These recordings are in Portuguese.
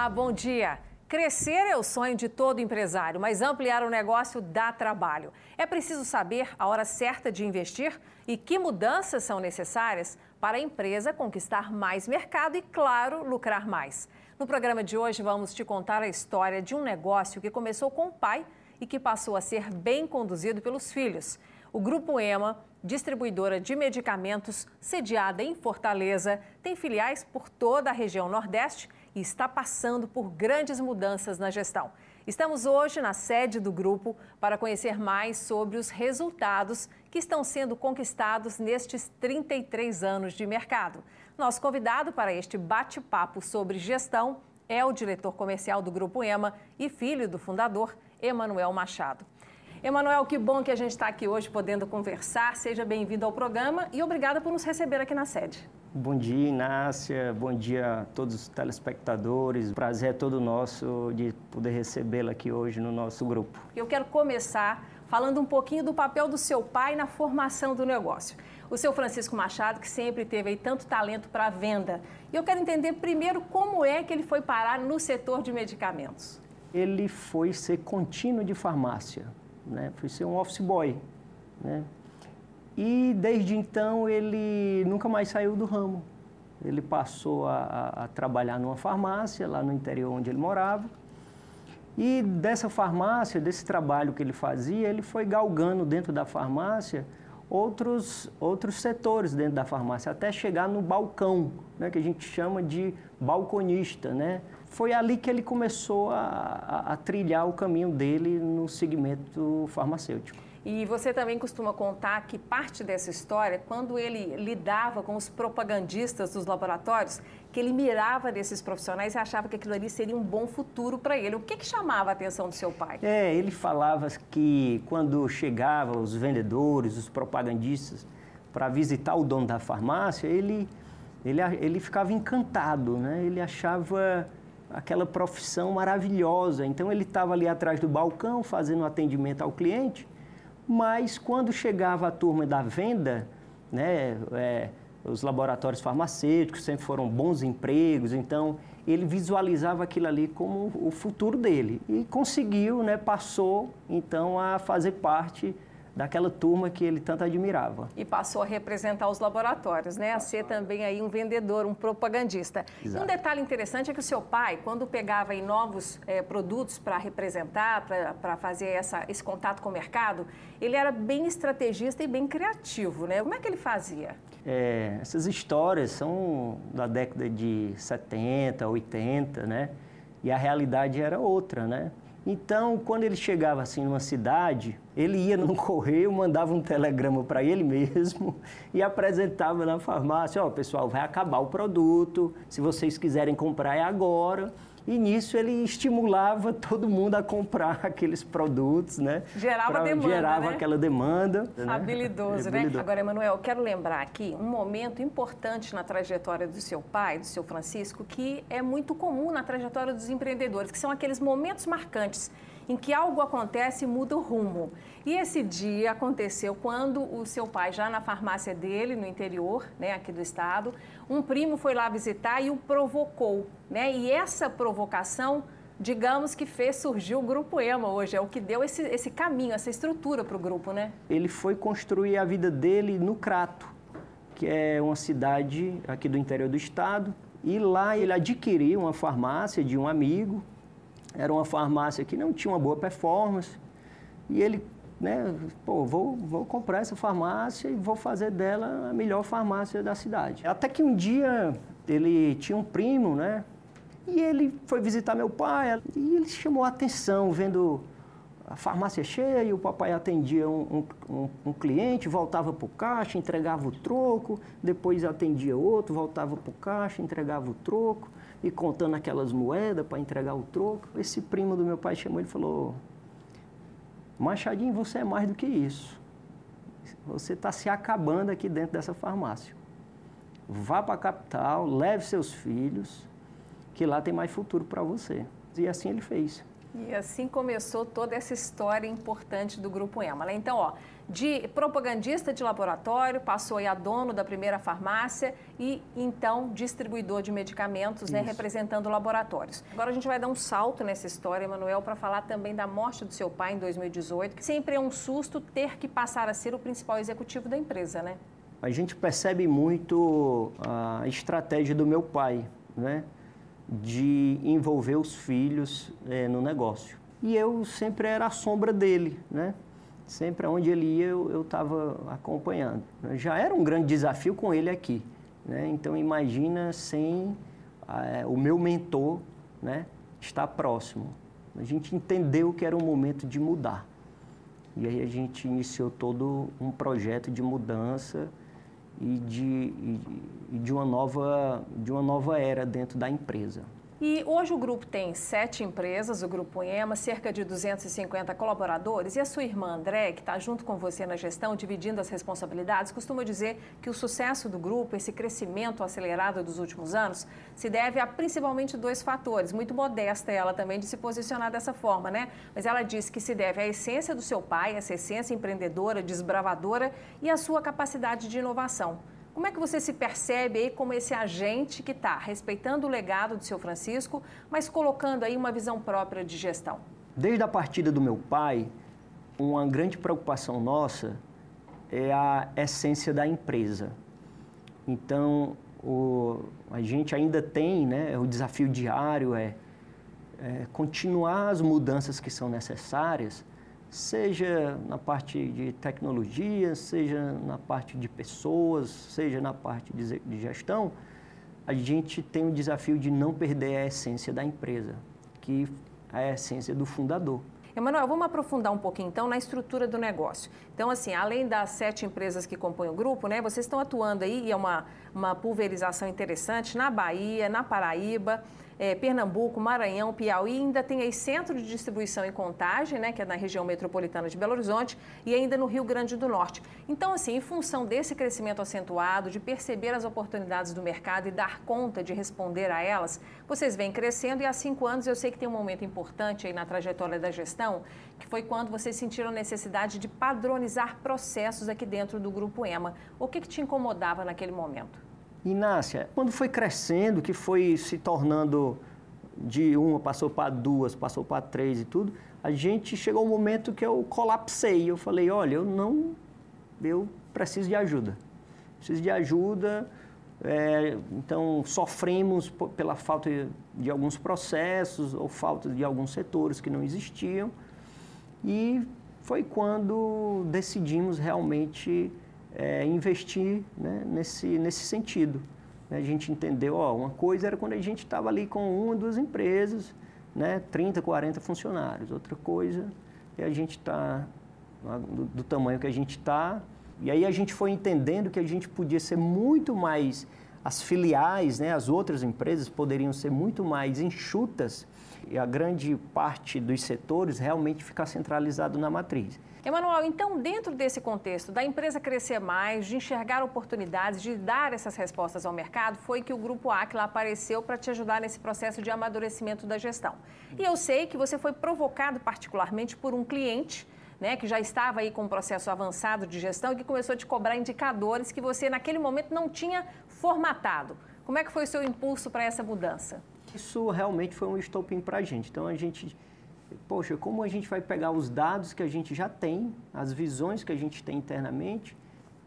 Olá, bom dia. Crescer é o sonho de todo empresário, mas ampliar o negócio dá trabalho. É preciso saber a hora certa de investir e que mudanças são necessárias para a empresa conquistar mais mercado e, claro, lucrar mais. No programa de hoje, vamos te contar a história de um negócio que começou com o pai e que passou a ser bem conduzido pelos filhos. O Grupo EMA, distribuidora de medicamentos sediada em Fortaleza, tem filiais por toda a região Nordeste e está passando por grandes mudanças na gestão. Estamos hoje na sede do grupo para conhecer mais sobre os resultados que estão sendo conquistados nestes 33 anos de mercado. Nosso convidado para este bate-papo sobre gestão é o diretor comercial do Grupo EMA e filho do fundador, Emanuel Machado. Emanuel, que bom que a gente está aqui hoje podendo conversar. Seja bem-vindo ao programa e obrigada por nos receber aqui na sede. Bom dia, Inácia. Bom dia a todos os telespectadores. O prazer é todo nosso de poder recebê-la aqui hoje no nosso grupo. Eu quero começar falando um pouquinho do papel do seu pai na formação do negócio. O seu Francisco Machado, que sempre teve tanto talento para a venda. E eu quero entender primeiro como é que ele foi parar no setor de medicamentos. Ele foi ser contínuo de farmácia né? Fui ser um office boy, né? E desde então ele nunca mais saiu do ramo. Ele passou a, a, trabalhar numa farmácia lá no interior onde ele morava. E dessa farmácia, desse trabalho que ele fazia, ele foi galgando dentro da farmácia outros, outros setores dentro da farmácia, até chegar no balcão, né, que a gente chama de balconista. Né? Foi ali que ele começou a, a, a trilhar o caminho dele no segmento farmacêutico. E você também costuma contar que parte dessa história, quando ele lidava com os propagandistas dos laboratórios, que ele mirava desses profissionais e achava que aquilo ali seria um bom futuro para ele. O que, que chamava a atenção do seu pai? É, ele falava que quando chegavam os vendedores, os propagandistas, para visitar o dono da farmácia, ele, ele, ele ficava encantado, né? ele achava aquela profissão maravilhosa. Então ele estava ali atrás do balcão fazendo atendimento ao cliente mas quando chegava a turma da venda, né, é, os laboratórios farmacêuticos sempre foram bons empregos, então ele visualizava aquilo ali como o futuro dele. E conseguiu, né, passou então a fazer parte daquela turma que ele tanto admirava. E passou a representar os laboratórios, né? A ser também aí um vendedor, um propagandista. Exato. Um detalhe interessante é que o seu pai, quando pegava aí novos é, produtos para representar, para fazer essa, esse contato com o mercado, ele era bem estrategista e bem criativo, né? Como é que ele fazia? É, essas histórias são da década de 70, 80, né? E a realidade era outra, né? Então, quando ele chegava assim numa cidade, ele ia no correio, mandava um telegrama para ele mesmo e apresentava na farmácia: Ó, oh, pessoal, vai acabar o produto, se vocês quiserem comprar é agora. E nisso ele estimulava todo mundo a comprar aqueles produtos, né? Gerava pra, demanda, Gerava né? aquela demanda. Né? Habilidoso, né? né? Agora, Emanuel, quero lembrar aqui um momento importante na trajetória do seu pai, do seu Francisco, que é muito comum na trajetória dos empreendedores, que são aqueles momentos marcantes em que algo acontece e muda o rumo. E esse dia aconteceu quando o seu pai, já na farmácia dele, no interior, né, aqui do estado, um primo foi lá visitar e o provocou. Né? E essa provocação, digamos que fez surgir o Grupo EMA hoje, é o que deu esse, esse caminho, essa estrutura para o grupo, né? Ele foi construir a vida dele no Crato, que é uma cidade aqui do interior do estado, e lá ele adquiriu uma farmácia de um amigo, era uma farmácia que não tinha uma boa performance. E ele, né, pô, vou, vou comprar essa farmácia e vou fazer dela a melhor farmácia da cidade. Até que um dia ele tinha um primo, né? E ele foi visitar meu pai e ele chamou a atenção vendo a farmácia cheia e o papai atendia um, um, um cliente, voltava para o caixa, entregava o troco, depois atendia outro, voltava para o caixa, entregava o troco e contando aquelas moedas para entregar o troco. Esse primo do meu pai chamou e falou: Machadinho, você é mais do que isso. Você está se acabando aqui dentro dessa farmácia. Vá para a capital, leve seus filhos, que lá tem mais futuro para você. E assim ele fez. E assim começou toda essa história importante do Grupo EMA. Né? Então, ó, de propagandista de laboratório, passou a dono da primeira farmácia e então distribuidor de medicamentos, né, representando laboratórios. Agora a gente vai dar um salto nessa história, Emanuel, para falar também da morte do seu pai em 2018, que sempre é um susto ter que passar a ser o principal executivo da empresa, né? A gente percebe muito a estratégia do meu pai, né? De envolver os filhos é, no negócio. E eu sempre era a sombra dele, né? Sempre onde ele ia eu estava acompanhando. Já era um grande desafio com ele aqui, né? Então imagina sem o meu mentor, né? Estar próximo. A gente entendeu que era o momento de mudar. E aí a gente iniciou todo um projeto de mudança e de, e, de, uma, nova, de uma nova era dentro da empresa. E hoje o grupo tem sete empresas, o Grupo EMA, cerca de 250 colaboradores. E a sua irmã André, que está junto com você na gestão, dividindo as responsabilidades, costuma dizer que o sucesso do grupo, esse crescimento acelerado dos últimos anos, se deve a principalmente dois fatores. Muito modesta ela também de se posicionar dessa forma, né? Mas ela diz que se deve à essência do seu pai, essa essência empreendedora, desbravadora e à sua capacidade de inovação. Como é que você se percebe aí como esse agente que está respeitando o legado do seu Francisco, mas colocando aí uma visão própria de gestão? Desde a partida do meu pai, uma grande preocupação nossa é a essência da empresa. Então, o, a gente ainda tem, né, o desafio diário é, é continuar as mudanças que são necessárias seja na parte de tecnologia, seja na parte de pessoas, seja na parte de gestão, a gente tem o desafio de não perder a essência da empresa, que é a essência do fundador. Emanuel, vamos aprofundar um pouquinho então na estrutura do negócio. Então, assim, além das sete empresas que compõem o grupo, né, vocês estão atuando aí, e é uma, uma pulverização interessante, na Bahia, na Paraíba, é, Pernambuco, Maranhão, Piauí, ainda tem aí centro de distribuição em Contagem, né, que é na região metropolitana de Belo Horizonte, e ainda no Rio Grande do Norte. Então, assim, em função desse crescimento acentuado, de perceber as oportunidades do mercado e dar conta de responder a elas, vocês vêm crescendo e há cinco anos eu sei que tem um momento importante aí na trajetória da gestão, que foi quando vocês sentiram a necessidade de padronizar processos aqui dentro do Grupo EMA. O que, que te incomodava naquele momento? Inácia, quando foi crescendo, que foi se tornando de uma, passou para duas, passou para três e tudo, a gente chegou um momento que eu colapsei. Eu falei, olha, eu não, eu preciso de ajuda. Preciso de ajuda. É, então, sofremos pela falta de alguns processos ou falta de alguns setores que não existiam. E foi quando decidimos realmente é, investir né, nesse, nesse sentido. Né? A gente entendeu, ó, uma coisa era quando a gente estava ali com uma, duas empresas, né, 30, 40 funcionários. Outra coisa é a gente estar tá, do, do tamanho que a gente está. E aí a gente foi entendendo que a gente podia ser muito mais, as filiais, né, as outras empresas poderiam ser muito mais enxutas e a grande parte dos setores realmente ficar centralizado na matriz. Emanuel, então, dentro desse contexto da empresa crescer mais, de enxergar oportunidades, de dar essas respostas ao mercado, foi que o Grupo Aquila apareceu para te ajudar nesse processo de amadurecimento da gestão. E eu sei que você foi provocado particularmente por um cliente né, que já estava aí com um processo avançado de gestão e que começou a te cobrar indicadores que você naquele momento não tinha formatado. Como é que foi o seu impulso para essa mudança? Isso realmente foi um estopim para a gente. Então a gente poxa, como a gente vai pegar os dados que a gente já tem, as visões que a gente tem internamente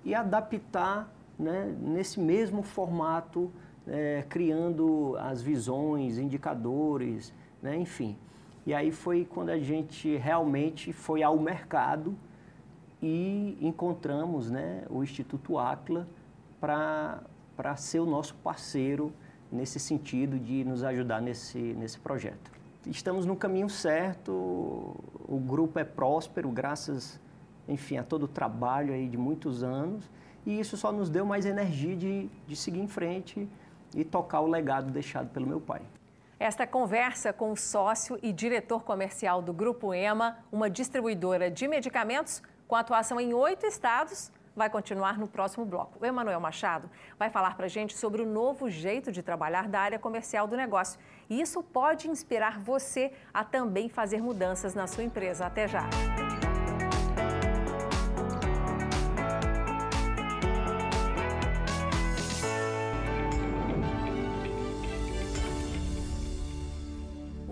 e adaptar né, nesse mesmo formato, é, criando as visões, indicadores, né, enfim. E aí foi quando a gente realmente foi ao mercado e encontramos né, o Instituto Acla para ser o nosso parceiro nesse sentido de nos ajudar nesse, nesse projeto estamos no caminho certo, o grupo é próspero, graças, enfim, a todo o trabalho aí de muitos anos, e isso só nos deu mais energia de, de seguir em frente e tocar o legado deixado pelo meu pai. Esta conversa com o sócio e diretor comercial do Grupo EMA, uma distribuidora de medicamentos com atuação em oito estados, vai continuar no próximo bloco. O Emanuel Machado vai falar para a gente sobre o novo jeito de trabalhar da área comercial do negócio. E isso pode inspirar você a também fazer mudanças na sua empresa. Até já!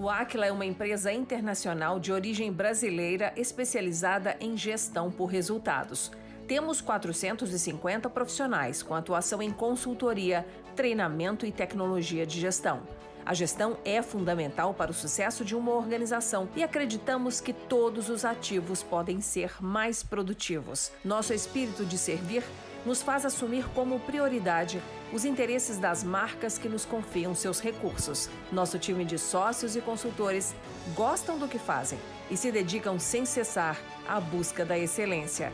O Aquila é uma empresa internacional de origem brasileira especializada em gestão por resultados. Temos 450 profissionais com atuação em consultoria, treinamento e tecnologia de gestão. A gestão é fundamental para o sucesso de uma organização e acreditamos que todos os ativos podem ser mais produtivos. Nosso espírito de servir nos faz assumir como prioridade os interesses das marcas que nos confiam seus recursos. Nosso time de sócios e consultores gostam do que fazem e se dedicam sem cessar à busca da excelência.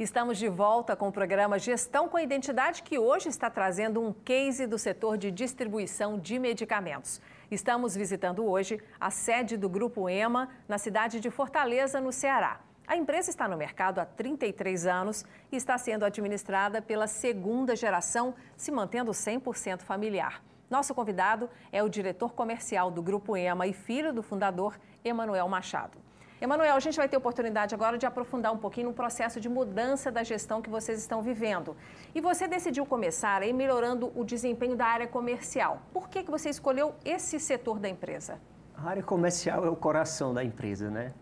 Estamos de volta com o programa Gestão com Identidade, que hoje está trazendo um case do setor de distribuição de medicamentos. Estamos visitando hoje a sede do Grupo EMA, na cidade de Fortaleza, no Ceará. A empresa está no mercado há 33 anos e está sendo administrada pela segunda geração, se mantendo 100% familiar. Nosso convidado é o diretor comercial do Grupo EMA e filho do fundador, Emanuel Machado. Emanuel, a gente vai ter oportunidade agora de aprofundar um pouquinho no processo de mudança da gestão que vocês estão vivendo. E você decidiu começar aí melhorando o desempenho da área comercial. Por que, que você escolheu esse setor da empresa? A área comercial é o coração da empresa, né?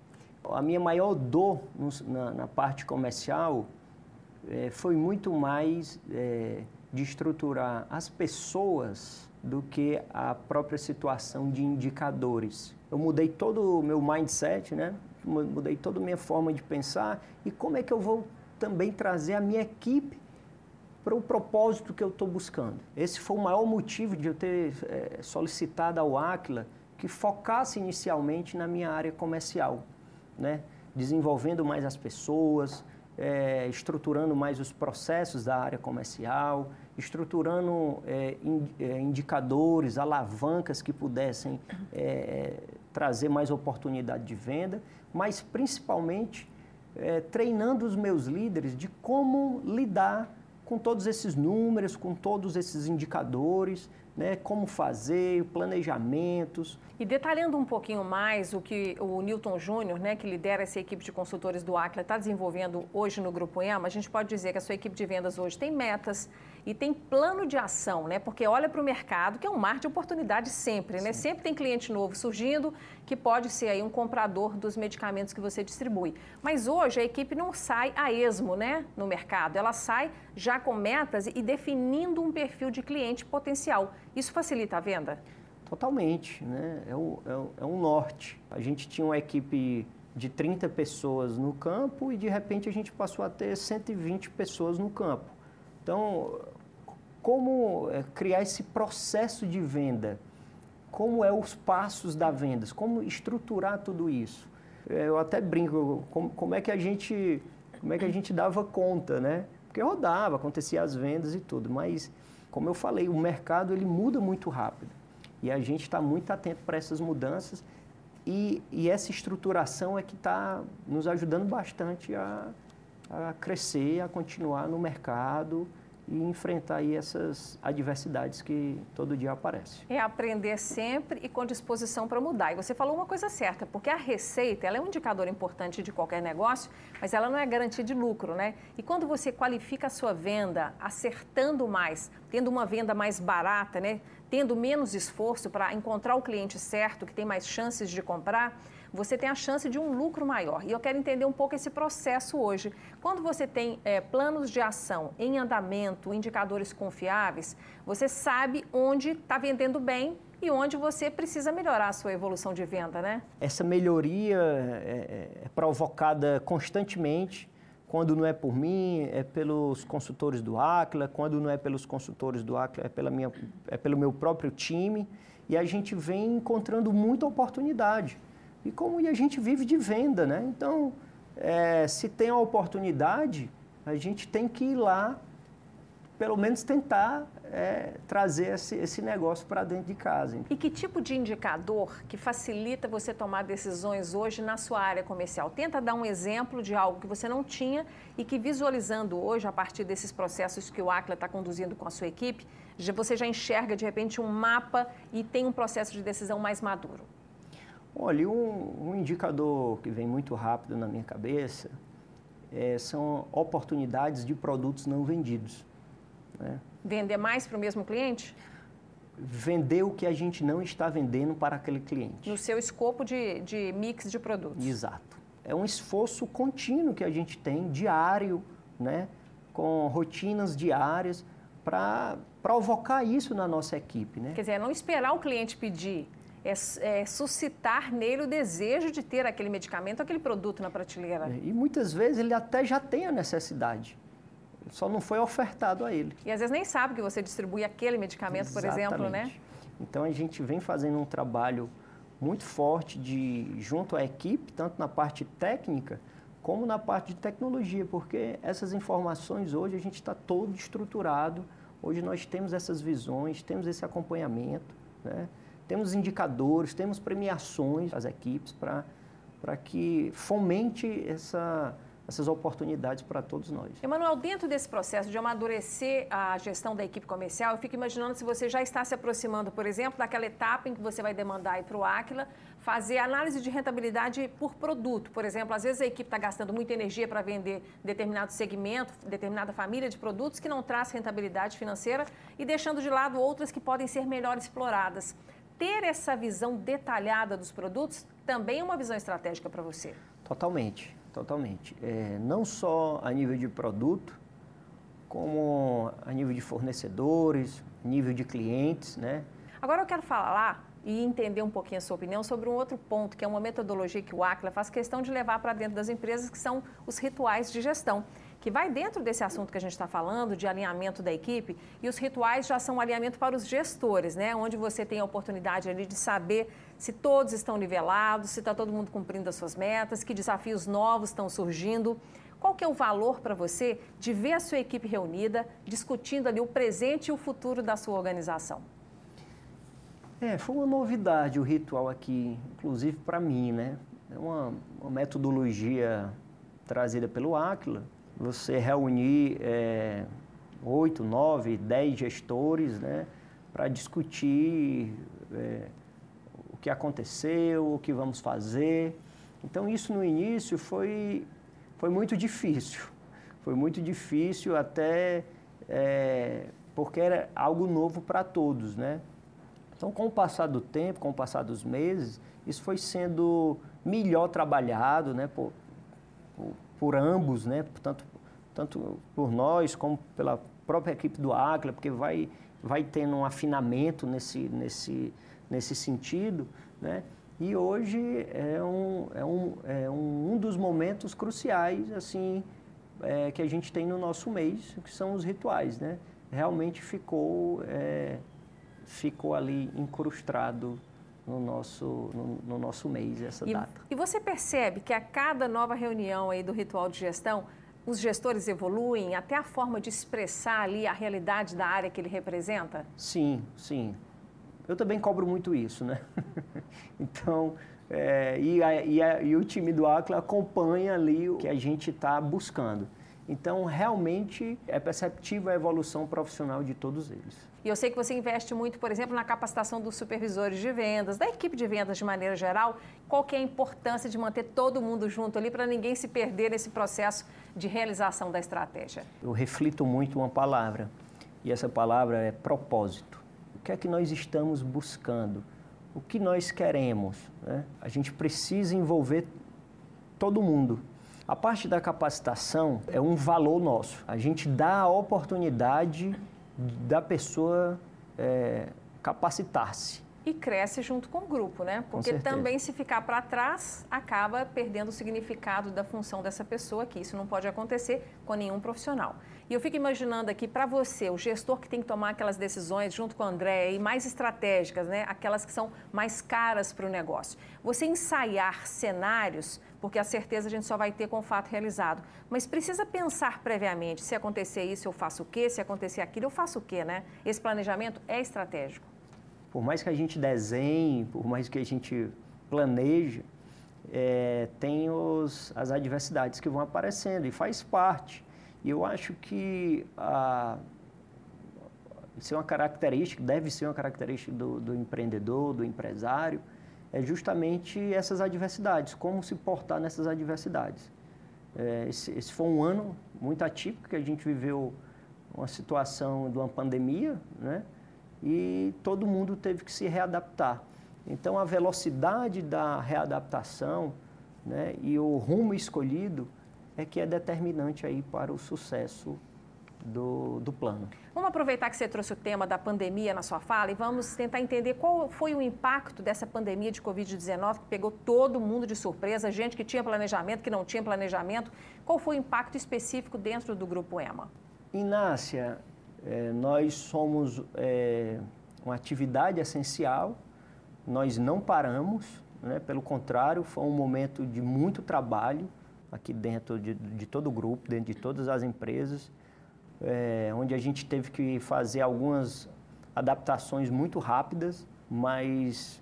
A minha maior dor na, na parte comercial é, foi muito mais é, de estruturar as pessoas do que a própria situação de indicadores. Eu mudei todo o meu mindset, né? mudei toda a minha forma de pensar e como é que eu vou também trazer a minha equipe para o propósito que eu estou buscando. Esse foi o maior motivo de eu ter é, solicitado ao Aquila que focasse inicialmente na minha área comercial, né? desenvolvendo mais as pessoas, é, estruturando mais os processos da área comercial, estruturando é, indicadores, alavancas que pudessem trazer mais oportunidade de venda mas principalmente é, treinando os meus líderes de como lidar com todos esses números, com todos esses indicadores, né, como fazer, planejamentos. E detalhando um pouquinho mais o que o Newton Júnior, né, que lidera essa equipe de consultores do Acla, está desenvolvendo hoje no Grupo EMA, a gente pode dizer que a sua equipe de vendas hoje tem metas, e tem plano de ação, né? Porque olha para o mercado, que é um mar de oportunidade sempre, né? Sempre tem cliente novo surgindo que pode ser aí um comprador dos medicamentos que você distribui. Mas hoje a equipe não sai a esmo, né, no mercado. Ela sai já com metas e definindo um perfil de cliente potencial. Isso facilita a venda? Totalmente, né? É, o, é, o, é um norte. A gente tinha uma equipe de 30 pessoas no campo e de repente a gente passou a ter 120 pessoas no campo. Então, como é, criar esse processo de venda, como é os passos da venda, como estruturar tudo isso. É, eu até brinco, como, como, é que a gente, como é que a gente dava conta, né? Porque rodava, acontecia as vendas e tudo, mas como eu falei, o mercado ele muda muito rápido. E a gente está muito atento para essas mudanças. E, e essa estruturação é que está nos ajudando bastante a, a crescer, a continuar no mercado e enfrentar aí essas adversidades que todo dia aparecem. É aprender sempre e com disposição para mudar. E você falou uma coisa certa, porque a receita ela é um indicador importante de qualquer negócio, mas ela não é garantia de lucro, né? E quando você qualifica a sua venda, acertando mais, tendo uma venda mais barata, né? Tendo menos esforço para encontrar o cliente certo, que tem mais chances de comprar, você tem a chance de um lucro maior. E eu quero entender um pouco esse processo hoje. Quando você tem é, planos de ação em andamento, indicadores confiáveis, você sabe onde está vendendo bem e onde você precisa melhorar a sua evolução de venda, né? Essa melhoria é, é, é provocada constantemente. Quando não é por mim, é pelos consultores do Acla. Quando não é pelos consultores do Acla, é, pela minha, é pelo meu próprio time. E a gente vem encontrando muita oportunidade. E como a gente vive de venda, né? Então, é, se tem a oportunidade, a gente tem que ir lá, pelo menos tentar é, trazer esse, esse negócio para dentro de casa. E que tipo de indicador que facilita você tomar decisões hoje na sua área comercial? Tenta dar um exemplo de algo que você não tinha e que visualizando hoje, a partir desses processos que o Acla está conduzindo com a sua equipe, você já enxerga de repente um mapa e tem um processo de decisão mais maduro. Olha, um, um indicador que vem muito rápido na minha cabeça é, são oportunidades de produtos não vendidos. Né? Vender mais para o mesmo cliente? Vender o que a gente não está vendendo para aquele cliente. No seu escopo de, de mix de produtos. Exato. É um esforço contínuo que a gente tem, diário, né? com rotinas diárias, para provocar isso na nossa equipe. Né? Quer dizer, não esperar o cliente pedir, é, é, suscitar nele o desejo de ter aquele medicamento, aquele produto na prateleira. É, e muitas vezes ele até já tem a necessidade só não foi ofertado a ele. E às vezes nem sabe que você distribui aquele medicamento, Exatamente. por exemplo, né? Então a gente vem fazendo um trabalho muito forte de junto à equipe, tanto na parte técnica como na parte de tecnologia, porque essas informações hoje a gente está todo estruturado. Hoje nós temos essas visões, temos esse acompanhamento, né? Temos indicadores, temos premiações às equipes para que fomente essa essas oportunidades para todos nós. Emanuel, dentro desse processo de amadurecer a gestão da equipe comercial, eu fico imaginando se você já está se aproximando, por exemplo, daquela etapa em que você vai demandar para o Aquila fazer análise de rentabilidade por produto. Por exemplo, às vezes a equipe está gastando muita energia para vender determinado segmento, determinada família de produtos que não traz rentabilidade financeira e deixando de lado outras que podem ser melhor exploradas. Ter essa visão detalhada dos produtos também é uma visão estratégica para você. Totalmente totalmente. É, não só a nível de produto, como a nível de fornecedores, nível de clientes, né? Agora eu quero falar e entender um pouquinho a sua opinião sobre um outro ponto, que é uma metodologia que o Acla faz questão de levar para dentro das empresas, que são os rituais de gestão que vai dentro desse assunto que a gente está falando, de alinhamento da equipe, e os rituais já são alinhamento para os gestores, né? Onde você tem a oportunidade ali de saber se todos estão nivelados, se está todo mundo cumprindo as suas metas, que desafios novos estão surgindo. Qual que é o valor para você de ver a sua equipe reunida, discutindo ali o presente e o futuro da sua organização? É, foi uma novidade o ritual aqui, inclusive para mim, né? É uma, uma metodologia trazida pelo Aquila, você reunir é, oito, nove, dez gestores né, para discutir é, o que aconteceu, o que vamos fazer. Então, isso no início foi, foi muito difícil. Foi muito difícil até é, porque era algo novo para todos, né? Então, com o passar do tempo, com o passar dos meses, isso foi sendo melhor trabalhado, né? Por, por, por ambos, né? Tanto, tanto por nós como pela própria equipe do Acla, porque vai, vai tendo um afinamento nesse, nesse, nesse sentido, né? E hoje é um, é um, é um, um dos momentos cruciais, assim, é, que a gente tem no nosso mês, que são os rituais, né? Realmente ficou, é, ficou ali incrustado no nosso, no, no nosso mês, essa e, data. E você percebe que a cada nova reunião aí do ritual de gestão, os gestores evoluem até a forma de expressar ali a realidade da área que ele representa? Sim, sim. Eu também cobro muito isso, né? então, é, e, a, e, a, e, o time do Acla acompanha ali o que a gente está buscando. Então, realmente é perceptível a evolução profissional de todos eles. E eu sei que você investe muito, por exemplo, na capacitação dos supervisores de vendas, da equipe de vendas de maneira geral. Qual que é a importância de manter todo mundo junto ali para ninguém se perder nesse processo de realização da estratégia? Eu reflito muito uma palavra, e essa palavra é propósito. O que é que nós estamos buscando? O que nós queremos? Né? A gente precisa envolver todo mundo. A parte da capacitação é um valor nosso. A gente dá a oportunidade da pessoa é, capacitar-se. E cresce junto com o grupo, né? Porque também se ficar para trás, acaba perdendo o significado da função dessa pessoa aqui. Isso não pode acontecer com nenhum profissional. E eu fico imaginando aqui para você, o gestor que tem que tomar aquelas decisões junto com o André e mais estratégicas, né? Aquelas que são mais caras para o negócio. Você ensaiar cenários, porque a certeza a gente só vai ter com o fato realizado. Mas precisa pensar previamente, se acontecer isso, eu faço o quê? Se acontecer aquilo, eu faço o quê, né? Esse planejamento é estratégico por mais que a gente desenhe, por mais que a gente planeje, é, tem os, as adversidades que vão aparecendo e faz parte. E eu acho que a, é uma característica, deve ser uma característica do, do empreendedor, do empresário, é justamente essas adversidades, como se portar nessas adversidades. É, esse, esse, foi um ano muito atípico que a gente viveu uma situação de uma pandemia, né? E todo mundo teve que se readaptar. Então, a velocidade da readaptação né, e o rumo escolhido é que é determinante aí para o sucesso do, do plano. Vamos aproveitar que você trouxe o tema da pandemia na sua fala e vamos tentar entender qual foi o impacto dessa pandemia de Covid-19 que pegou todo mundo de surpresa, gente que tinha planejamento, que não tinha planejamento. Qual foi o impacto específico dentro do Grupo EMA? Inácia, é, nós somos é, uma atividade essencial, nós não paramos, né? pelo contrário, foi um momento de muito trabalho aqui dentro de, de todo o grupo, dentro de todas as empresas, é, onde a gente teve que fazer algumas adaptações muito rápidas, mas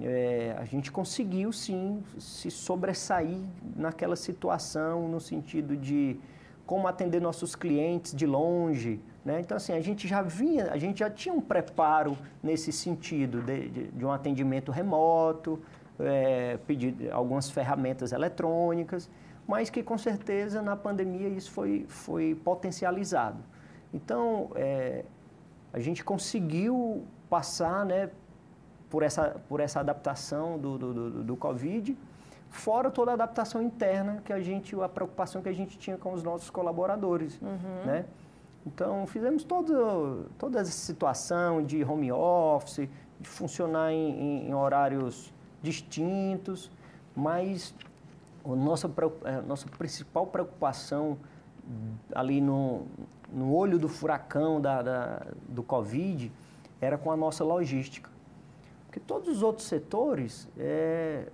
é, a gente conseguiu sim se sobressair naquela situação, no sentido de como atender nossos clientes de longe, né? Então, assim, a gente já vinha, a gente já tinha um preparo nesse sentido de, de, de um atendimento remoto, é, pedir algumas ferramentas eletrônicas, mas que com certeza na pandemia isso foi, foi potencializado. Então, é, a gente conseguiu passar né, por, essa, por essa adaptação do, do, do, do Covid, fora toda a adaptação interna que a gente, a preocupação que a gente tinha com os nossos colaboradores, uhum. né? Então, fizemos todo, toda essa situação de home office, de funcionar em, em horários distintos, mas a nossa, a nossa principal preocupação ali no, no olho do furacão da, da, do Covid era com a nossa logística. Porque todos os outros setores é,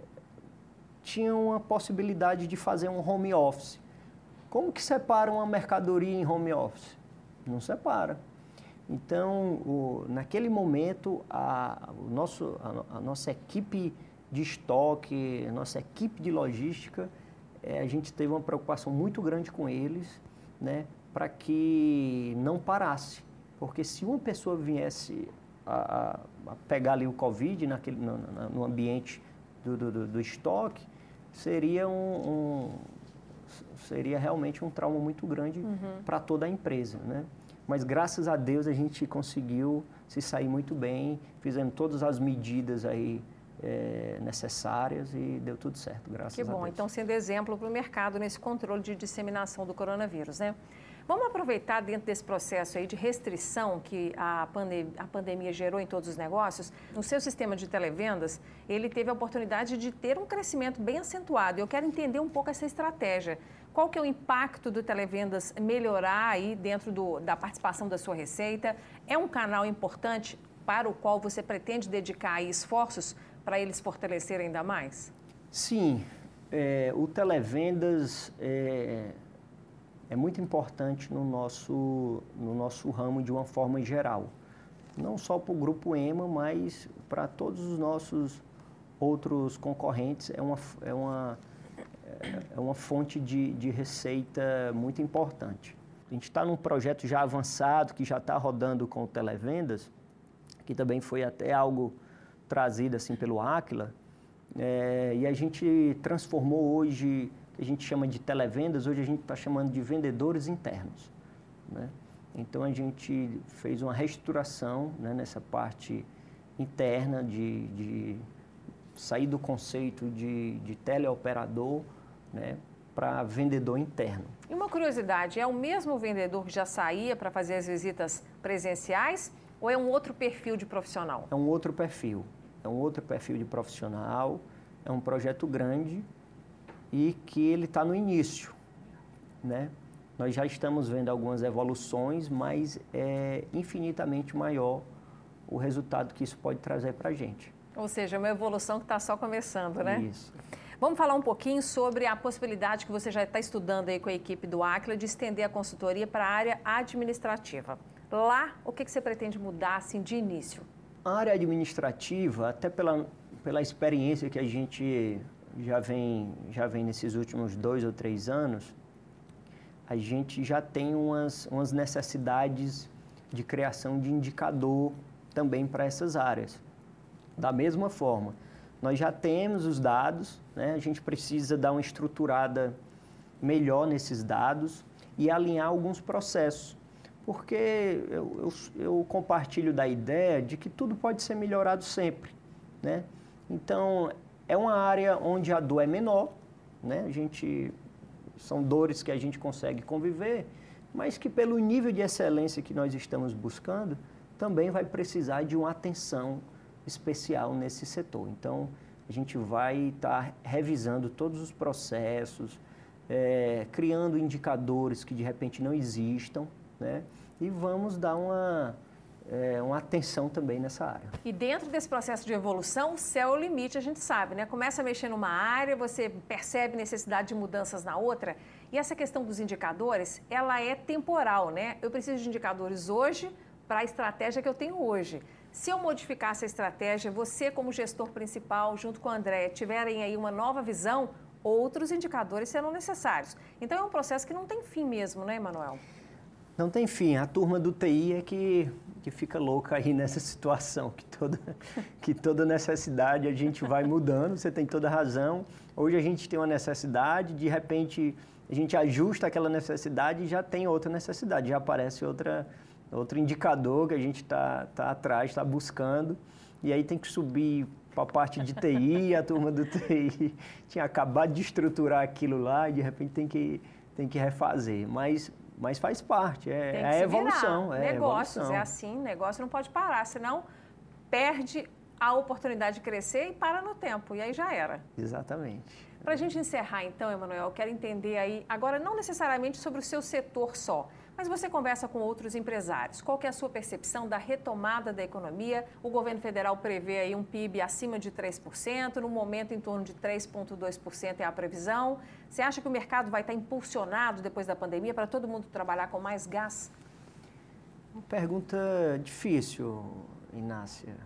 tinham a possibilidade de fazer um home office. Como que separa uma mercadoria em home office? Não separa. Então, o, naquele momento, a, nosso, a, a, nossa equipe de estoque, a nossa equipe de logística, é, a gente teve uma preocupação muito grande com eles, né, para que não parasse. Porque se uma pessoa viesse a, a pegar ali o Covid naquele, no, no ambiente do, do, do, estoque, seria um, um seria realmente um trauma muito grande uhum. para toda a empresa, né? Mas graças a Deus a gente conseguiu se sair muito bem, fizemos todas as medidas aí é, necessárias e deu tudo certo, graças a Deus. Que bom, então sendo exemplo para o mercado nesse controle de disseminação do coronavírus, né? Vamos aproveitar dentro desse processo aí de restrição que a, a pandemia gerou em todos os negócios. No seu sistema de televendas, ele teve a oportunidade de ter um crescimento bem acentuado. Eu quero entender um pouco essa estratégia. Qual que é o impacto do televendas melhorar aí dentro do, da participação da sua receita? É um canal importante para o qual você pretende dedicar esforços para eles fortalecerem ainda mais? Sim, é, o televendas é, é muito importante no nosso, no nosso ramo de uma forma geral. Não só para o Grupo EMA, mas para todos os nossos outros concorrentes. É uma, é uma, é uma fonte de, de receita muito importante. A gente está num projeto já avançado, que já está rodando com televendas, que também foi até algo trazido assim pelo Aquila, é, e a gente transformou hoje que a gente chama de televendas, hoje a gente está chamando de vendedores internos. Né? Então a gente fez uma reestruturação né, nessa parte interna de, de, sair do conceito de, de teleoperador né, para vendedor interno. E uma curiosidade, é o mesmo vendedor que já saía para fazer as visitas presenciais ou é um outro perfil de profissional? É um outro perfil. é um outro perfil de profissional, é um projeto grande e que ele está no início, né? Nós já estamos vendo algumas evoluções, mas é infinitamente maior o resultado que isso pode trazer para a gente. Ou seja, é uma evolução que está só começando, né? Isso. Vamos falar um pouquinho sobre a possibilidade que você já está estudando aí com a equipe do Aquila de estender a consultoria para a área administrativa. Lá, o que, que você pretende mudar assim de início? A área administrativa, até pela, pela experiência que a gente já vem, já vem nesses últimos dois ou três anos, a gente já tem umas, umas necessidades de criação de indicador também para essas áreas. Da mesma forma, nós já temos os dados, né? a gente precisa dar uma estruturada melhor nesses dados e alinhar alguns processos. Porque eu, eu, eu, compartilho da ideia de que tudo pode ser melhorado sempre. Né? Então, é uma área onde a dor é menor, né? a gente, são dores que a gente consegue conviver, mas que pelo nível de excelência que nós estamos buscando, também vai precisar de uma atenção especial nesse setor. Então, a gente vai estar tá revisando todos os processos, é, criando indicadores que de repente não existam, né? E vamos dar uma, é, uma atenção também nessa área. E dentro desse processo de evolução, o céu é o limite, a gente sabe, né? Começa a mexer numa área, você percebe necessidade de mudanças na outra. E essa questão dos indicadores, ela é temporal, né? Eu preciso de indicadores hoje para a estratégia que eu tenho hoje. Se eu modificar essa estratégia, você como gestor principal, junto com a André, tiverem aí uma nova visão, outros indicadores serão necessários. Então é um processo que não tem fim mesmo, né, Emanuel? Não tem fim. A turma do TI é que, que fica louca aí nessa situação, que toda, que toda necessidade a gente vai mudando, você tem toda razão. Hoje a gente tem uma necessidade, de repente a gente ajusta aquela necessidade e já tem outra necessidade, já aparece outra outro indicador que a gente está tá atrás, está buscando. E aí tem que subir para a parte de TI, a turma do TI tinha acabado de estruturar aquilo lá e de repente tem que, tem que refazer. Mas, mas faz parte, é, é a evolução. É Negócios, evolução. é assim, negócio não pode parar, senão perde a oportunidade de crescer e para no tempo, e aí já era. Exatamente. Para a gente encerrar então, Emanuel, eu quero entender aí, agora não necessariamente sobre o seu setor só, mas você conversa com outros empresários. Qual é a sua percepção da retomada da economia? O governo federal prevê aí um PIB acima de 3%, no momento em torno de 3,2% é a previsão. Você acha que o mercado vai estar impulsionado depois da pandemia para todo mundo trabalhar com mais gás? Uma pergunta difícil, Inácia.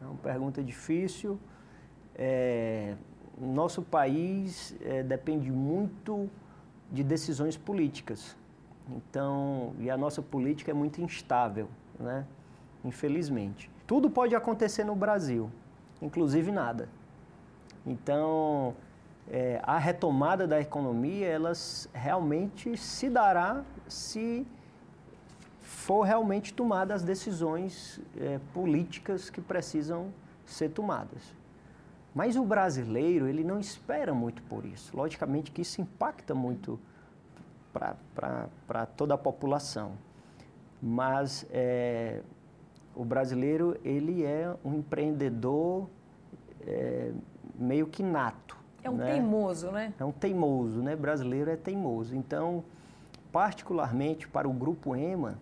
É uma pergunta difícil. É, nosso país é, depende muito de decisões políticas. Então, e a nossa política é muito instável, né? Infelizmente. Tudo pode acontecer no Brasil, inclusive nada. Então, é, a retomada da economia, elas realmente se dará se for realmente tomadas as decisões é, políticas que precisam ser tomadas. Mas o brasileiro, ele não espera muito por isso. Logicamente que isso impacta muito para toda a população. Mas é, o brasileiro, ele é um empreendedor é, meio que nato. É um né? teimoso, né? É um teimoso, né? Brasileiro é teimoso. Então, particularmente para o Grupo EMA,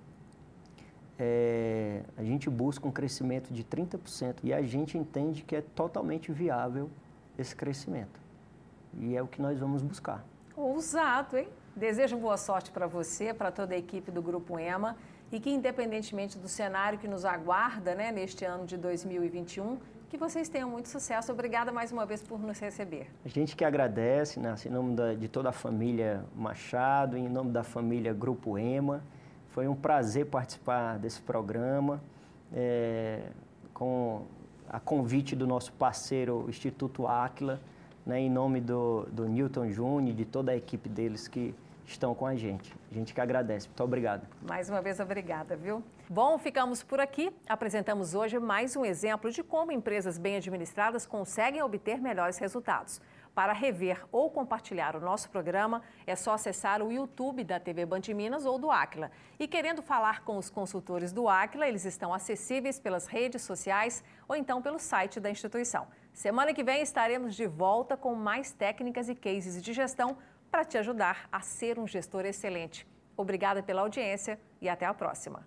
é, a gente busca um crescimento de 30% e a gente entende que é totalmente viável esse crescimento. E é o que nós vamos buscar. Ousado, hein? Desejo boa sorte para você, para toda a equipe do Grupo EMA e que, independentemente do cenário que nos aguarda né, neste ano de 2021, que vocês tenham muito sucesso. Obrigada mais uma vez por nos receber. A gente que agradece, né, em nome da, de toda a família Machado, em nome da família Grupo EMA. Foi um prazer participar desse programa, é, com a convite do nosso parceiro Instituto Áquila né, em nome do, do Newton Júnior e de toda a equipe deles que estão com a gente. A gente que agradece. Muito obrigado. Mais uma vez, obrigada, viu? Bom, ficamos por aqui. Apresentamos hoje mais um exemplo de como empresas bem administradas conseguem obter melhores resultados. Para rever ou compartilhar o nosso programa, é só acessar o YouTube da TV Band Minas ou do Aquila. E querendo falar com os consultores do Aquila, eles estão acessíveis pelas redes sociais ou então pelo site da instituição. Semana que vem estaremos de volta com mais técnicas e cases de gestão para te ajudar a ser um gestor excelente. Obrigada pela audiência e até a próxima.